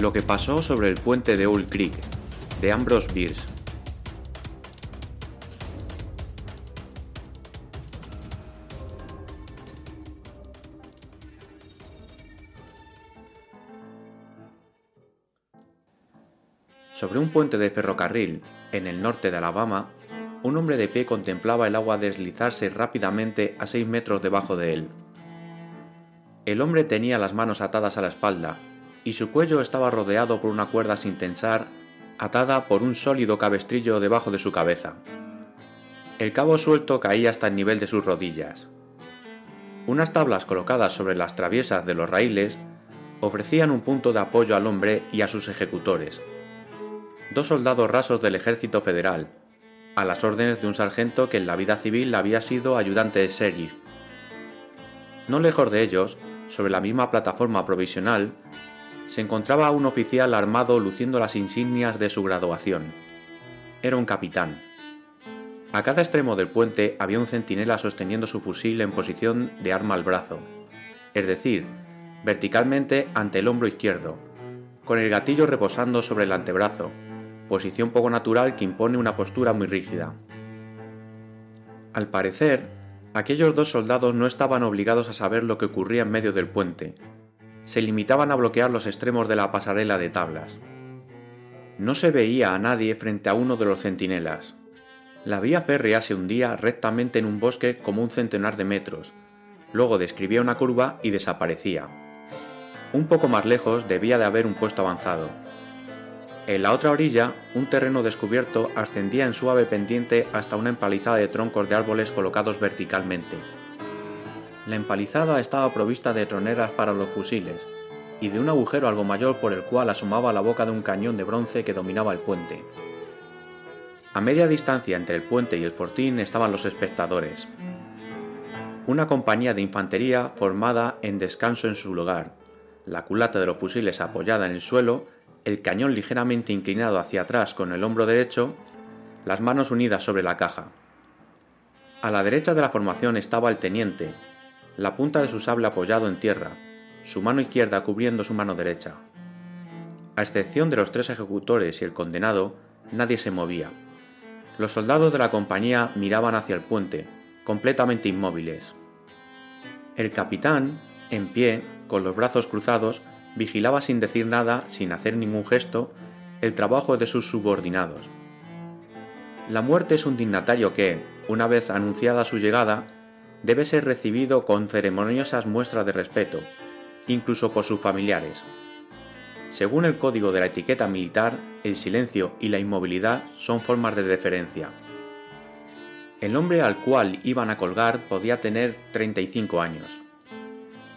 Lo que pasó sobre el puente de Owl Creek, de Ambrose Bierce. Sobre un puente de ferrocarril, en el norte de Alabama, un hombre de pie contemplaba el agua deslizarse rápidamente a seis metros debajo de él. El hombre tenía las manos atadas a la espalda y su cuello estaba rodeado por una cuerda sin tensar, atada por un sólido cabestrillo debajo de su cabeza. El cabo suelto caía hasta el nivel de sus rodillas. Unas tablas colocadas sobre las traviesas de los raíles ofrecían un punto de apoyo al hombre y a sus ejecutores, dos soldados rasos del ejército federal, a las órdenes de un sargento que en la vida civil había sido ayudante de sheriff. No lejos de ellos, sobre la misma plataforma provisional, se encontraba un oficial armado luciendo las insignias de su graduación. Era un capitán. A cada extremo del puente había un centinela sosteniendo su fusil en posición de arma al brazo, es decir, verticalmente ante el hombro izquierdo, con el gatillo reposando sobre el antebrazo, posición poco natural que impone una postura muy rígida. Al parecer, aquellos dos soldados no estaban obligados a saber lo que ocurría en medio del puente. Se limitaban a bloquear los extremos de la pasarela de tablas. No se veía a nadie frente a uno de los centinelas. La vía férrea se hundía rectamente en un bosque como un centenar de metros, luego describía una curva y desaparecía. Un poco más lejos debía de haber un puesto avanzado. En la otra orilla, un terreno descubierto ascendía en suave pendiente hasta una empalizada de troncos de árboles colocados verticalmente. La empalizada estaba provista de troneras para los fusiles y de un agujero algo mayor por el cual asomaba la boca de un cañón de bronce que dominaba el puente. A media distancia entre el puente y el fortín estaban los espectadores. Una compañía de infantería formada en descanso en su lugar, la culata de los fusiles apoyada en el suelo el cañón ligeramente inclinado hacia atrás con el hombro derecho, las manos unidas sobre la caja. A la derecha de la formación estaba el teniente, la punta de su sable apoyado en tierra, su mano izquierda cubriendo su mano derecha. A excepción de los tres ejecutores y el condenado, nadie se movía. Los soldados de la compañía miraban hacia el puente, completamente inmóviles. El capitán, en pie, con los brazos cruzados, vigilaba sin decir nada, sin hacer ningún gesto, el trabajo de sus subordinados. La muerte es un dignatario que, una vez anunciada su llegada, debe ser recibido con ceremoniosas muestras de respeto, incluso por sus familiares. Según el código de la etiqueta militar, el silencio y la inmovilidad son formas de deferencia. El hombre al cual iban a colgar podía tener 35 años.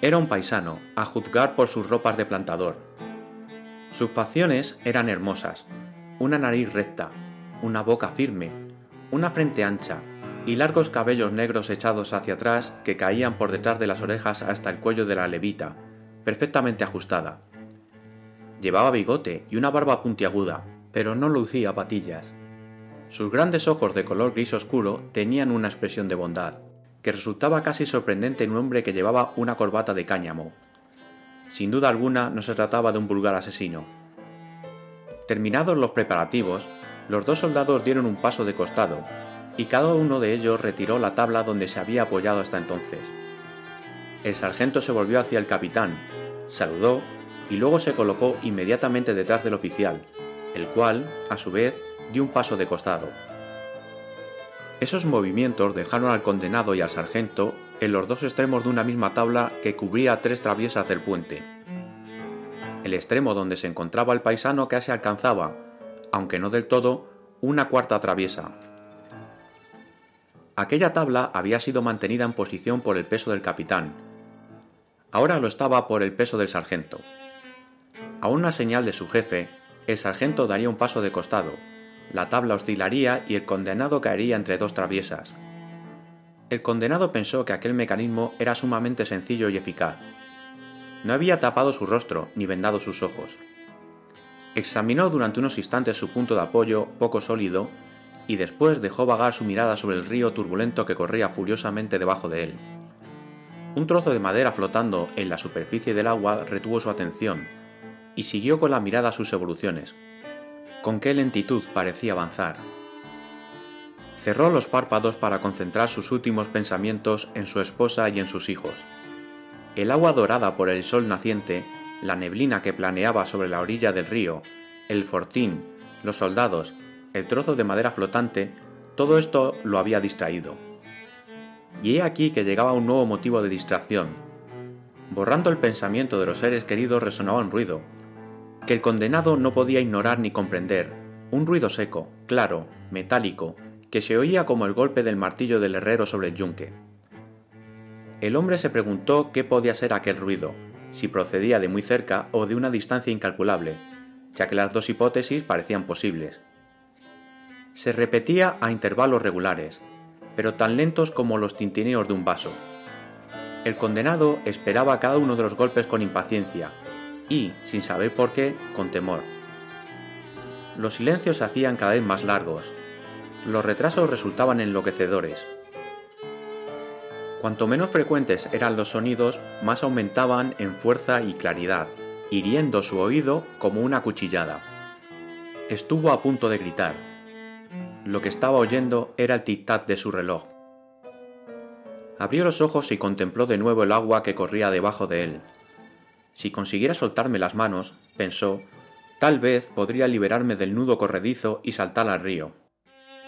Era un paisano, a juzgar por sus ropas de plantador. Sus facciones eran hermosas, una nariz recta, una boca firme, una frente ancha y largos cabellos negros echados hacia atrás que caían por detrás de las orejas hasta el cuello de la levita, perfectamente ajustada. Llevaba bigote y una barba puntiaguda, pero no lucía patillas. Sus grandes ojos de color gris oscuro tenían una expresión de bondad que resultaba casi sorprendente en un hombre que llevaba una corbata de cáñamo. Sin duda alguna no se trataba de un vulgar asesino. Terminados los preparativos, los dos soldados dieron un paso de costado, y cada uno de ellos retiró la tabla donde se había apoyado hasta entonces. El sargento se volvió hacia el capitán, saludó y luego se colocó inmediatamente detrás del oficial, el cual, a su vez, dio un paso de costado. Esos movimientos dejaron al condenado y al sargento en los dos extremos de una misma tabla que cubría tres traviesas del puente. El extremo donde se encontraba el paisano casi alcanzaba, aunque no del todo, una cuarta traviesa. Aquella tabla había sido mantenida en posición por el peso del capitán. Ahora lo estaba por el peso del sargento. A una señal de su jefe, el sargento daría un paso de costado, la tabla oscilaría y el condenado caería entre dos traviesas. El condenado pensó que aquel mecanismo era sumamente sencillo y eficaz. No había tapado su rostro ni vendado sus ojos. Examinó durante unos instantes su punto de apoyo poco sólido y después dejó vagar su mirada sobre el río turbulento que corría furiosamente debajo de él. Un trozo de madera flotando en la superficie del agua retuvo su atención, y siguió con la mirada sus evoluciones. Con qué lentitud parecía avanzar. Cerró los párpados para concentrar sus últimos pensamientos en su esposa y en sus hijos. El agua dorada por el sol naciente, la neblina que planeaba sobre la orilla del río, el fortín, los soldados, el trozo de madera flotante, todo esto lo había distraído. Y he aquí que llegaba un nuevo motivo de distracción. Borrando el pensamiento de los seres queridos resonaba un ruido, que el condenado no podía ignorar ni comprender, un ruido seco, claro, metálico, que se oía como el golpe del martillo del herrero sobre el yunque. El hombre se preguntó qué podía ser aquel ruido, si procedía de muy cerca o de una distancia incalculable, ya que las dos hipótesis parecían posibles. Se repetía a intervalos regulares, pero tan lentos como los tintineos de un vaso. El condenado esperaba cada uno de los golpes con impaciencia y, sin saber por qué, con temor. Los silencios se hacían cada vez más largos. Los retrasos resultaban enloquecedores. Cuanto menos frecuentes eran los sonidos, más aumentaban en fuerza y claridad, hiriendo su oído como una cuchillada. Estuvo a punto de gritar. Lo que estaba oyendo era el tic-tac de su reloj. Abrió los ojos y contempló de nuevo el agua que corría debajo de él. Si consiguiera soltarme las manos, pensó, tal vez podría liberarme del nudo corredizo y saltar al río.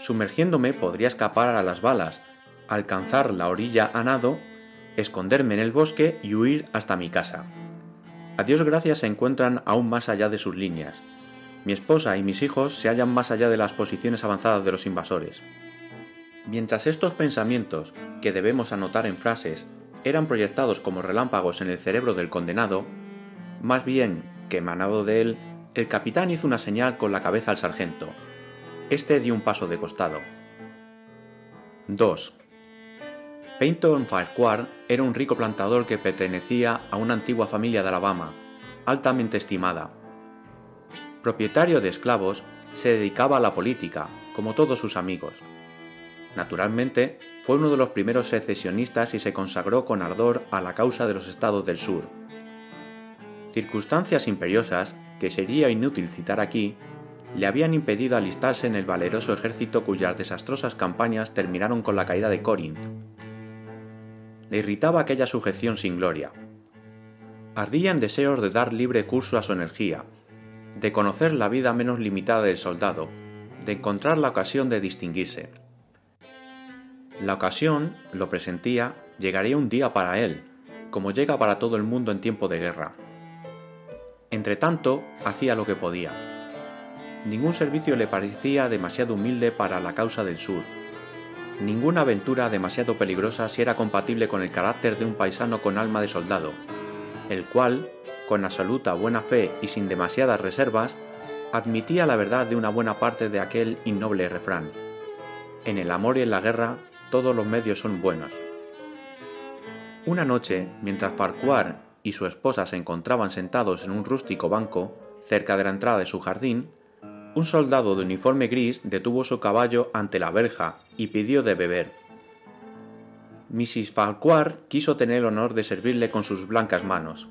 Sumergiéndome podría escapar a las balas, alcanzar la orilla a nado, esconderme en el bosque y huir hasta mi casa. A Dios gracias se encuentran aún más allá de sus líneas. Mi esposa y mis hijos se hallan más allá de las posiciones avanzadas de los invasores. Mientras estos pensamientos, que debemos anotar en frases, eran proyectados como relámpagos en el cerebro del condenado, más bien que emanado de él, el capitán hizo una señal con la cabeza al sargento. Este dio un paso de costado. 2. Peyton Farquhar era un rico plantador que pertenecía a una antigua familia de Alabama, altamente estimada. Propietario de esclavos, se dedicaba a la política, como todos sus amigos. Naturalmente, fue uno de los primeros secesionistas y se consagró con ardor a la causa de los estados del sur. Circunstancias imperiosas, que sería inútil citar aquí, le habían impedido alistarse en el valeroso ejército cuyas desastrosas campañas terminaron con la caída de Corinth. Le irritaba aquella sujeción sin gloria. Ardía en deseos de dar libre curso a su energía, de conocer la vida menos limitada del soldado, de encontrar la ocasión de distinguirse. La ocasión, lo presentía, llegaría un día para él, como llega para todo el mundo en tiempo de guerra. Entretanto, hacía lo que podía. Ningún servicio le parecía demasiado humilde para la causa del sur. Ninguna aventura demasiado peligrosa si era compatible con el carácter de un paisano con alma de soldado, el cual, con absoluta buena fe y sin demasiadas reservas, admitía la verdad de una buena parte de aquel innoble refrán. En el amor y en la guerra todos los medios son buenos. Una noche, mientras Farquhar y su esposa se encontraban sentados en un rústico banco, cerca de la entrada de su jardín, un soldado de uniforme gris detuvo su caballo ante la verja y pidió de beber. Mrs. Farquhar quiso tener el honor de servirle con sus blancas manos.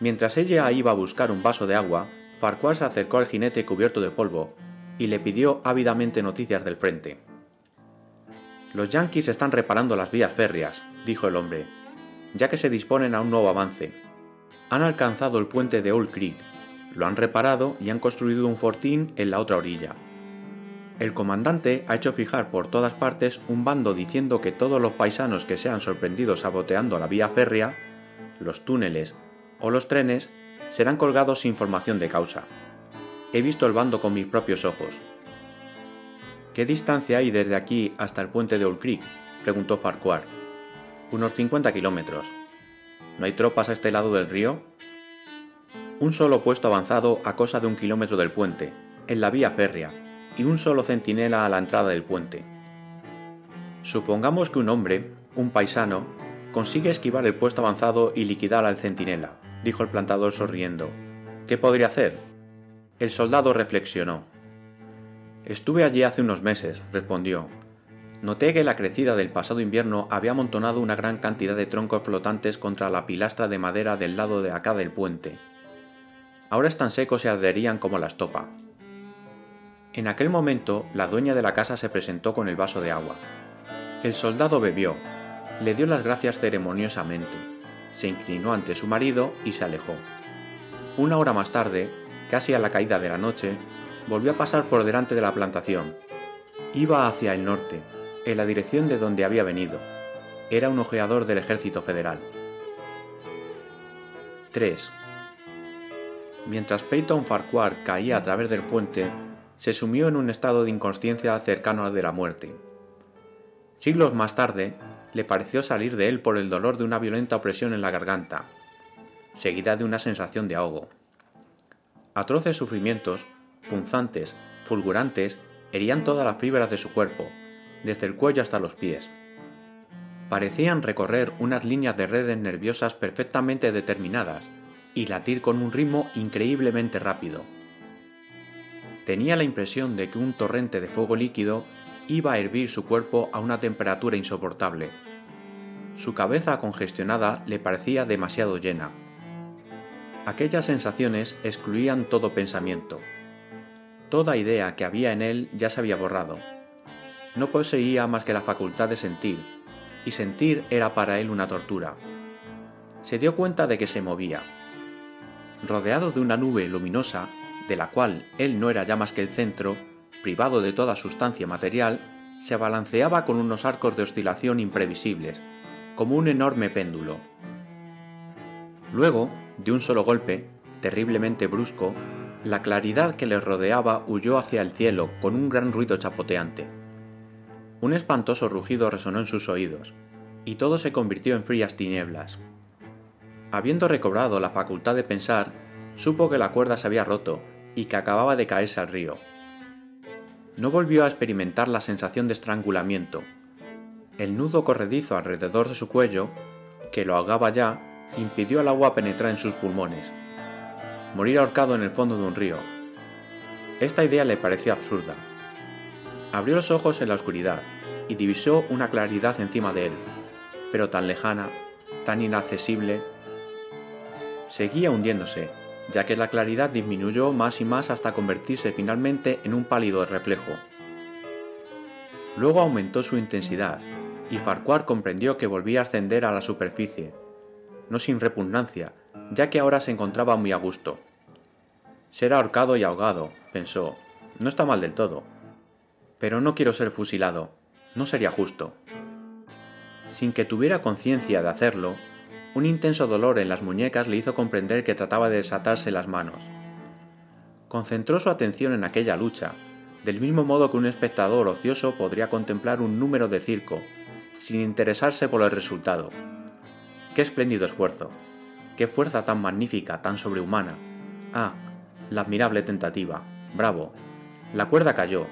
Mientras ella iba a buscar un vaso de agua, Farquhar se acercó al jinete cubierto de polvo y le pidió ávidamente noticias del frente. Los yanquis están reparando las vías férreas, dijo el hombre, ya que se disponen a un nuevo avance. Han alcanzado el puente de Old Creek, lo han reparado y han construido un fortín en la otra orilla. El comandante ha hecho fijar por todas partes un bando diciendo que todos los paisanos que sean sorprendidos saboteando la vía férrea, los túneles o los trenes serán colgados sin formación de causa. He visto el bando con mis propios ojos, ¿Qué distancia hay desde aquí hasta el puente de Old Creek? preguntó Farquhar. Unos 50 kilómetros. ¿No hay tropas a este lado del río? Un solo puesto avanzado a cosa de un kilómetro del puente, en la vía férrea, y un solo centinela a la entrada del puente. Supongamos que un hombre, un paisano, consigue esquivar el puesto avanzado y liquidar al centinela, dijo el plantador sonriendo. ¿Qué podría hacer? El soldado reflexionó. Estuve allí hace unos meses, respondió. Noté que la crecida del pasado invierno había amontonado una gran cantidad de troncos flotantes contra la pilastra de madera del lado de acá del puente. ahora están secos y arderían como la estopa. En aquel momento, la dueña de la casa se presentó con el vaso de agua. El soldado bebió, le dio las gracias ceremoniosamente, se inclinó ante su marido y se alejó. Una hora más tarde, casi a la caída de la noche, volvió a pasar por delante de la plantación. Iba hacia el norte, en la dirección de donde había venido. Era un ojeador del ejército federal. 3. Mientras Peyton Farquhar caía a través del puente, se sumió en un estado de inconsciencia cercano al de la muerte. Siglos más tarde, le pareció salir de él por el dolor de una violenta opresión en la garganta, seguida de una sensación de ahogo. Atroces sufrimientos, punzantes, fulgurantes, herían todas las fibras de su cuerpo, desde el cuello hasta los pies. Parecían recorrer unas líneas de redes nerviosas perfectamente determinadas y latir con un ritmo increíblemente rápido. Tenía la impresión de que un torrente de fuego líquido iba a hervir su cuerpo a una temperatura insoportable. Su cabeza congestionada le parecía demasiado llena. Aquellas sensaciones excluían todo pensamiento. Toda idea que había en él ya se había borrado. No poseía más que la facultad de sentir, y sentir era para él una tortura. Se dio cuenta de que se movía. Rodeado de una nube luminosa, de la cual él no era ya más que el centro, privado de toda sustancia material, se balanceaba con unos arcos de oscilación imprevisibles, como un enorme péndulo. Luego, de un solo golpe, terriblemente brusco, la claridad que le rodeaba huyó hacia el cielo con un gran ruido chapoteante. Un espantoso rugido resonó en sus oídos, y todo se convirtió en frías tinieblas. Habiendo recobrado la facultad de pensar, supo que la cuerda se había roto y que acababa de caerse al río no volvió a experimentar la sensación de estrangulamiento. El nudo corredizo alrededor de su cuello, que lo ahogaba ya, impidió al agua penetrar en sus pulmones. Morir ahorcado en el fondo de un río. Esta idea le pareció absurda. Abrió los ojos en la oscuridad y divisó una claridad encima de él, pero tan lejana, tan inaccesible. Seguía hundiéndose, ya que la claridad disminuyó más y más hasta convertirse finalmente en un pálido reflejo. Luego aumentó su intensidad, y Farquhar comprendió que volvía a ascender a la superficie, no sin repugnancia, ya que ahora se encontraba muy a gusto. Ser ahorcado y ahogado, pensó, no está mal del todo. Pero no quiero ser fusilado, no sería justo. Sin que tuviera conciencia de hacerlo, un intenso dolor en las muñecas le hizo comprender que trataba de desatarse las manos. Concentró su atención en aquella lucha, del mismo modo que un espectador ocioso podría contemplar un número de circo, sin interesarse por el resultado. ¡Qué espléndido esfuerzo! ¡Qué fuerza tan magnífica, tan sobrehumana! ¡Ah! La admirable tentativa. ¡Bravo! La cuerda cayó.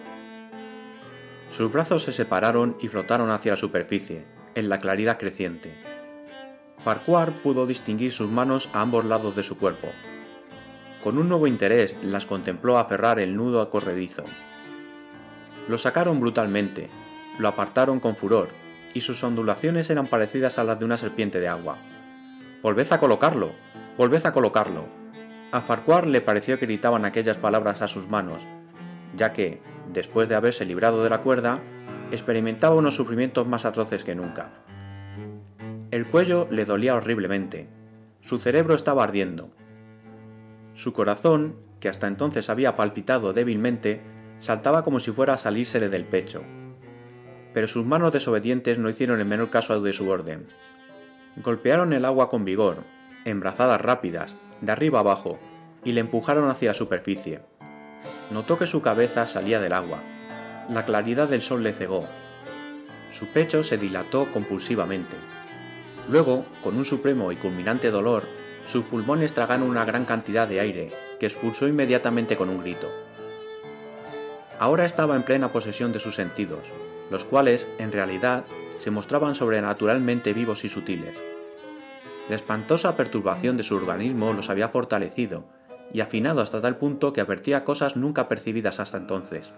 Sus brazos se separaron y flotaron hacia la superficie, en la claridad creciente. Farquhar pudo distinguir sus manos a ambos lados de su cuerpo. Con un nuevo interés las contempló aferrar el nudo a corredizo. Lo sacaron brutalmente, lo apartaron con furor, y sus ondulaciones eran parecidas a las de una serpiente de agua. Volved a colocarlo, volved a colocarlo. A Farquhar le pareció que gritaban aquellas palabras a sus manos, ya que, después de haberse librado de la cuerda, experimentaba unos sufrimientos más atroces que nunca. El cuello le dolía horriblemente. Su cerebro estaba ardiendo. Su corazón, que hasta entonces había palpitado débilmente, saltaba como si fuera a salírsele del pecho. Pero sus manos desobedientes no hicieron el menor caso de su orden. Golpearon el agua con vigor, en brazadas rápidas, de arriba abajo, y le empujaron hacia la superficie. Notó que su cabeza salía del agua. La claridad del sol le cegó. Su pecho se dilató compulsivamente. Luego, con un supremo y culminante dolor, sus pulmones tragaron una gran cantidad de aire, que expulsó inmediatamente con un grito. Ahora estaba en plena posesión de sus sentidos, los cuales, en realidad, se mostraban sobrenaturalmente vivos y sutiles. La espantosa perturbación de su organismo los había fortalecido y afinado hasta tal punto que advertía cosas nunca percibidas hasta entonces.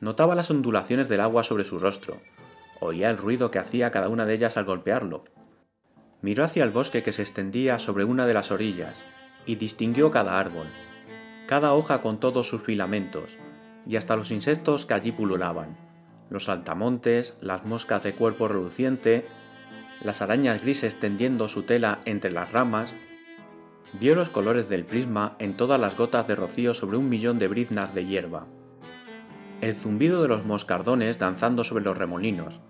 Notaba las ondulaciones del agua sobre su rostro, Oía el ruido que hacía cada una de ellas al golpearlo. Miró hacia el bosque que se extendía sobre una de las orillas y distinguió cada árbol, cada hoja con todos sus filamentos, y hasta los insectos que allí pululaban, los saltamontes, las moscas de cuerpo reluciente, las arañas grises tendiendo su tela entre las ramas, vio los colores del prisma en todas las gotas de rocío sobre un millón de briznas de hierba, el zumbido de los moscardones danzando sobre los remolinos,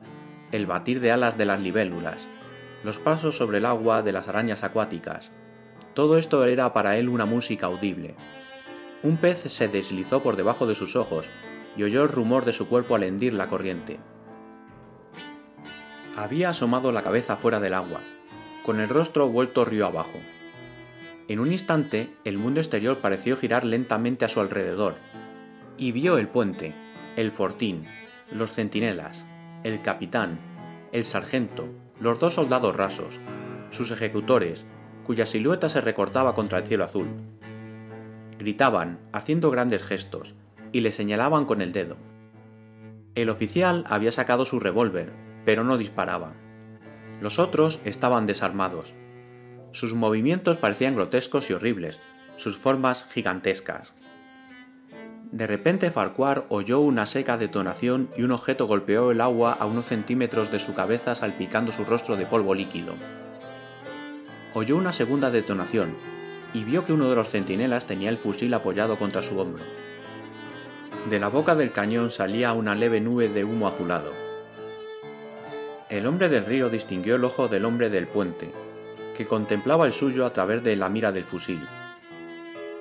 el batir de alas de las libélulas, los pasos sobre el agua de las arañas acuáticas. Todo esto era para él una música audible. Un pez se deslizó por debajo de sus ojos y oyó el rumor de su cuerpo al hendir la corriente. Había asomado la cabeza fuera del agua, con el rostro vuelto río abajo. En un instante el mundo exterior pareció girar lentamente a su alrededor, y vio el puente, el fortín, los centinelas, el capitán, el sargento, los dos soldados rasos, sus ejecutores, cuya silueta se recortaba contra el cielo azul. Gritaban, haciendo grandes gestos, y le señalaban con el dedo. El oficial había sacado su revólver, pero no disparaba. Los otros estaban desarmados. Sus movimientos parecían grotescos y horribles, sus formas gigantescas. De repente Farquhar oyó una seca detonación y un objeto golpeó el agua a unos centímetros de su cabeza salpicando su rostro de polvo líquido. Oyó una segunda detonación y vio que uno de los centinelas tenía el fusil apoyado contra su hombro. De la boca del cañón salía una leve nube de humo azulado. El hombre del río distinguió el ojo del hombre del puente, que contemplaba el suyo a través de la mira del fusil.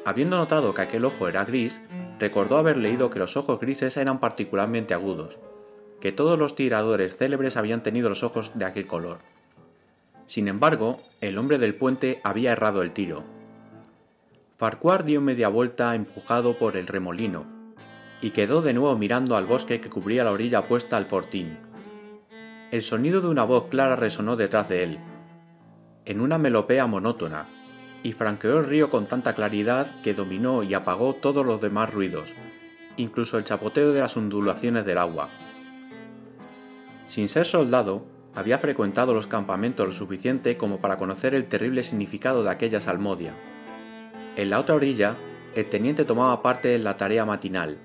Habiendo notado que aquel ojo era gris, recordó haber leído que los ojos grises eran particularmente agudos, que todos los tiradores célebres habían tenido los ojos de aquel color. Sin embargo, el hombre del puente había errado el tiro. Farquhar dio media vuelta empujado por el remolino, y quedó de nuevo mirando al bosque que cubría la orilla opuesta al fortín. El sonido de una voz clara resonó detrás de él, en una melopea monótona, y franqueó el río con tanta claridad que dominó y apagó todos los demás ruidos, incluso el chapoteo de las ondulaciones del agua. Sin ser soldado, había frecuentado los campamentos lo suficiente como para conocer el terrible significado de aquella salmodia. En la otra orilla, el teniente tomaba parte en la tarea matinal,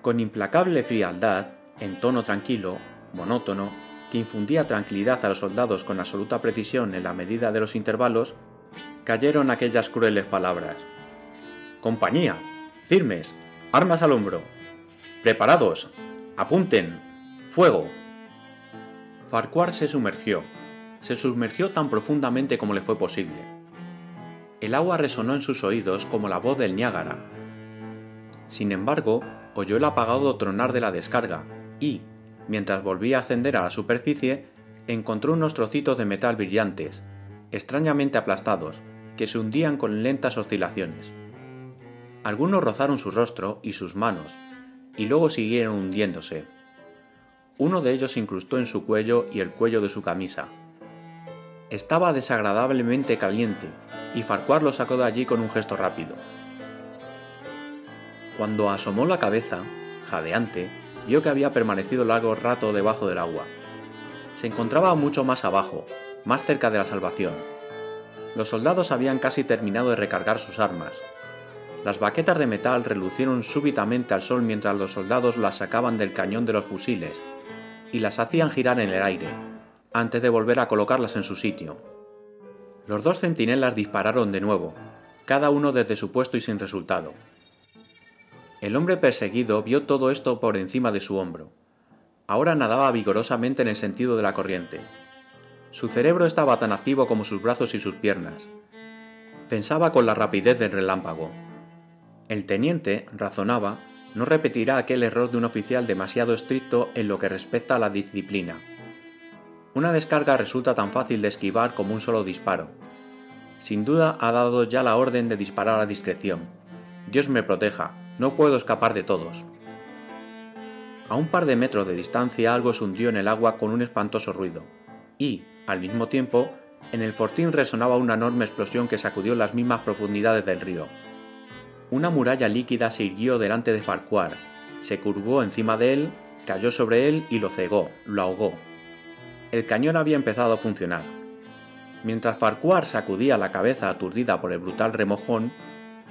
con implacable frialdad, en tono tranquilo, monótono, que infundía tranquilidad a los soldados con absoluta precisión en la medida de los intervalos, cayeron aquellas crueles palabras. Compañía, firmes, armas al hombro, preparados, apunten, fuego. Farquhar se sumergió, se sumergió tan profundamente como le fue posible. El agua resonó en sus oídos como la voz del Niágara. Sin embargo, oyó el apagado tronar de la descarga y, mientras volvía a ascender a la superficie, encontró unos trocitos de metal brillantes, extrañamente aplastados, que se hundían con lentas oscilaciones. Algunos rozaron su rostro y sus manos, y luego siguieron hundiéndose. Uno de ellos incrustó en su cuello y el cuello de su camisa. Estaba desagradablemente caliente, y Farquhar lo sacó de allí con un gesto rápido. Cuando asomó la cabeza, jadeante, vio que había permanecido largo rato debajo del agua. Se encontraba mucho más abajo, más cerca de la salvación. Los soldados habían casi terminado de recargar sus armas. Las baquetas de metal relucieron súbitamente al sol mientras los soldados las sacaban del cañón de los fusiles y las hacían girar en el aire, antes de volver a colocarlas en su sitio. Los dos centinelas dispararon de nuevo, cada uno desde su puesto y sin resultado. El hombre perseguido vio todo esto por encima de su hombro. Ahora nadaba vigorosamente en el sentido de la corriente. Su cerebro estaba tan activo como sus brazos y sus piernas. Pensaba con la rapidez del relámpago. El teniente, razonaba, no repetirá aquel error de un oficial demasiado estricto en lo que respecta a la disciplina. Una descarga resulta tan fácil de esquivar como un solo disparo. Sin duda ha dado ya la orden de disparar a discreción. Dios me proteja, no puedo escapar de todos. A un par de metros de distancia algo se hundió en el agua con un espantoso ruido, y, al mismo tiempo, en el fortín resonaba una enorme explosión que sacudió las mismas profundidades del río. Una muralla líquida se irguió delante de Farquhar, se curvó encima de él, cayó sobre él y lo cegó, lo ahogó. El cañón había empezado a funcionar. Mientras Farquhar sacudía la cabeza aturdida por el brutal remojón,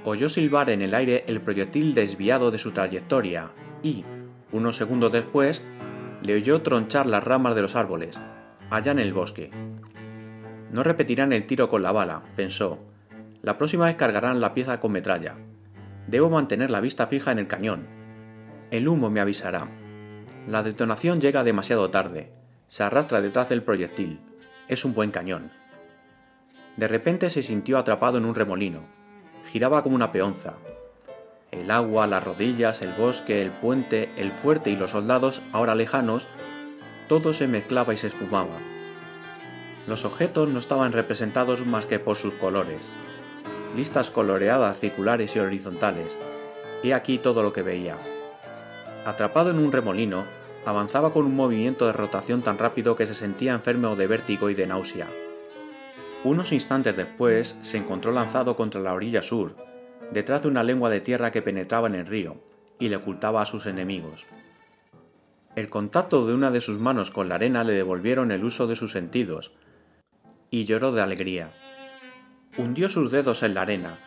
oyó silbar en el aire el proyectil desviado de su trayectoria y, unos segundos después, le oyó tronchar las ramas de los árboles, allá en el bosque. No repetirán el tiro con la bala, pensó. La próxima vez cargarán la pieza con metralla. Debo mantener la vista fija en el cañón. El humo me avisará. La detonación llega demasiado tarde. Se arrastra detrás del proyectil. Es un buen cañón. De repente se sintió atrapado en un remolino. Giraba como una peonza. El agua, las rodillas, el bosque, el puente, el fuerte y los soldados, ahora lejanos, todo se mezclaba y se esfumaba. Los objetos no estaban representados más que por sus colores. Listas coloreadas circulares y horizontales. He aquí todo lo que veía. Atrapado en un remolino, avanzaba con un movimiento de rotación tan rápido que se sentía enfermo de vértigo y de náusea. Unos instantes después se encontró lanzado contra la orilla sur, detrás de una lengua de tierra que penetraba en el río y le ocultaba a sus enemigos. El contacto de una de sus manos con la arena le devolvieron el uso de sus sentidos, y lloró de alegría. Hundió sus dedos en la arena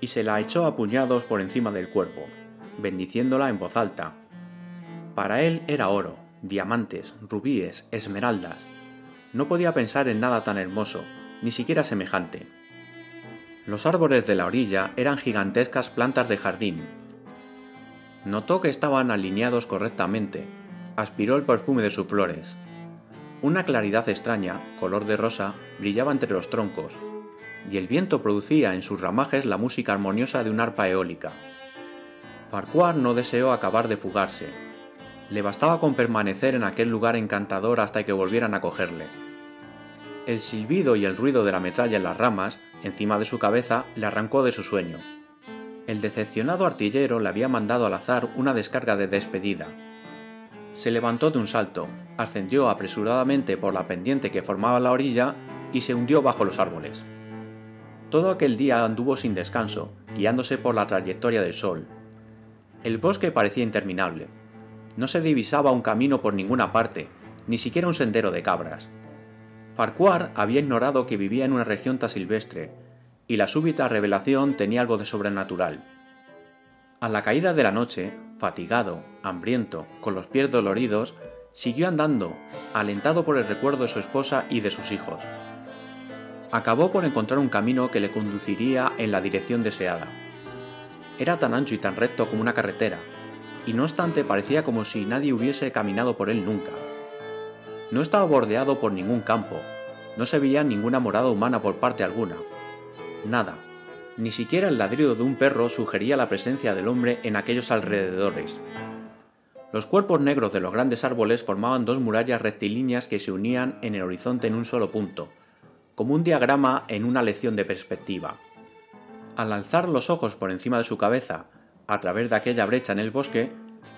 y se la echó a puñados por encima del cuerpo, bendiciéndola en voz alta. Para él era oro, diamantes, rubíes, esmeraldas. No podía pensar en nada tan hermoso, ni siquiera semejante. Los árboles de la orilla eran gigantescas plantas de jardín. Notó que estaban alineados correctamente, aspiró el perfume de sus flores. Una claridad extraña, color de rosa, brillaba entre los troncos, y el viento producía en sus ramajes la música armoniosa de un arpa eólica. Farquhar no deseó acabar de fugarse. Le bastaba con permanecer en aquel lugar encantador hasta que volvieran a cogerle. El silbido y el ruido de la metralla en las ramas, encima de su cabeza, le arrancó de su sueño. El decepcionado artillero le había mandado al azar una descarga de despedida. Se levantó de un salto, ascendió apresuradamente por la pendiente que formaba la orilla y se hundió bajo los árboles. Todo aquel día anduvo sin descanso, guiándose por la trayectoria del sol. El bosque parecía interminable. No se divisaba un camino por ninguna parte, ni siquiera un sendero de cabras. Farquhar había ignorado que vivía en una región tan silvestre, y la súbita revelación tenía algo de sobrenatural. A la caída de la noche, fatigado, hambriento, con los pies doloridos, siguió andando, alentado por el recuerdo de su esposa y de sus hijos. Acabó por encontrar un camino que le conduciría en la dirección deseada. Era tan ancho y tan recto como una carretera, y no obstante parecía como si nadie hubiese caminado por él nunca. No estaba bordeado por ningún campo, no se veía ninguna morada humana por parte alguna. Nada, ni siquiera el ladrido de un perro sugería la presencia del hombre en aquellos alrededores. Los cuerpos negros de los grandes árboles formaban dos murallas rectilíneas que se unían en el horizonte en un solo punto, como un diagrama en una lección de perspectiva. Al alzar los ojos por encima de su cabeza, a través de aquella brecha en el bosque,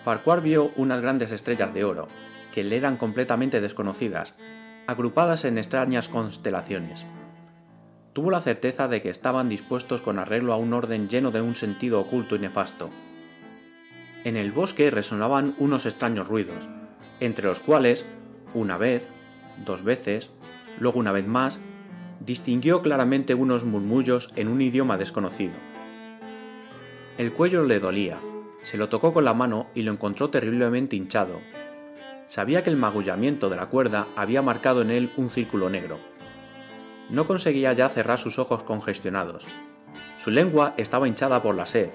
Farquhar vio unas grandes estrellas de oro, que le eran completamente desconocidas, agrupadas en extrañas constelaciones. Tuvo la certeza de que estaban dispuestos con arreglo a un orden lleno de un sentido oculto y nefasto. En el bosque resonaban unos extraños ruidos, entre los cuales, una vez, dos veces, luego una vez más, distinguió claramente unos murmullos en un idioma desconocido. El cuello le dolía, se lo tocó con la mano y lo encontró terriblemente hinchado, Sabía que el magullamiento de la cuerda había marcado en él un círculo negro. No conseguía ya cerrar sus ojos congestionados. Su lengua estaba hinchada por la sed,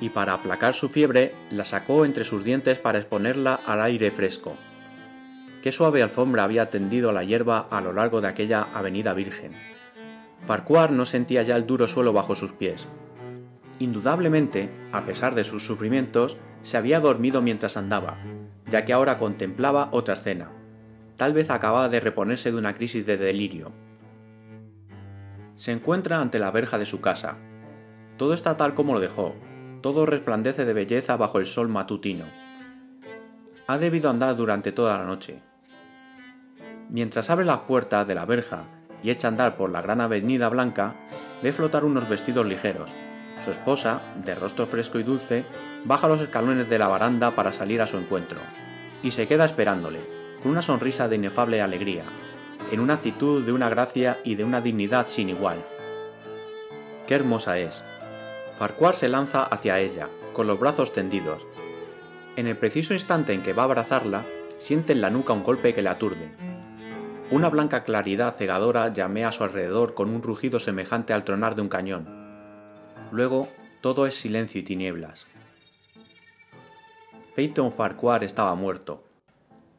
y para aplacar su fiebre la sacó entre sus dientes para exponerla al aire fresco. Qué suave alfombra había tendido la hierba a lo largo de aquella avenida virgen. Farquhar no sentía ya el duro suelo bajo sus pies. Indudablemente, a pesar de sus sufrimientos, se había dormido mientras andaba, ya que ahora contemplaba otra escena. Tal vez acababa de reponerse de una crisis de delirio. Se encuentra ante la verja de su casa. Todo está tal como lo dejó, todo resplandece de belleza bajo el sol matutino. Ha debido andar durante toda la noche. Mientras abre las puertas de la verja y echa a andar por la gran avenida blanca, ve flotar unos vestidos ligeros. Su esposa, de rostro fresco y dulce, baja los escalones de la baranda para salir a su encuentro, y se queda esperándole, con una sonrisa de inefable alegría. En una actitud de una gracia y de una dignidad sin igual. ¡Qué hermosa es! Farquhar se lanza hacia ella, con los brazos tendidos. En el preciso instante en que va a abrazarla, siente en la nuca un golpe que le aturde. Una blanca claridad cegadora llamea a su alrededor con un rugido semejante al tronar de un cañón. Luego, todo es silencio y tinieblas. Peyton Farquhar estaba muerto.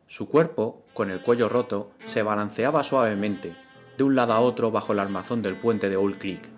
Su cuerpo, con el cuello roto, se balanceaba suavemente, de un lado a otro bajo el armazón del puente de Old Creek.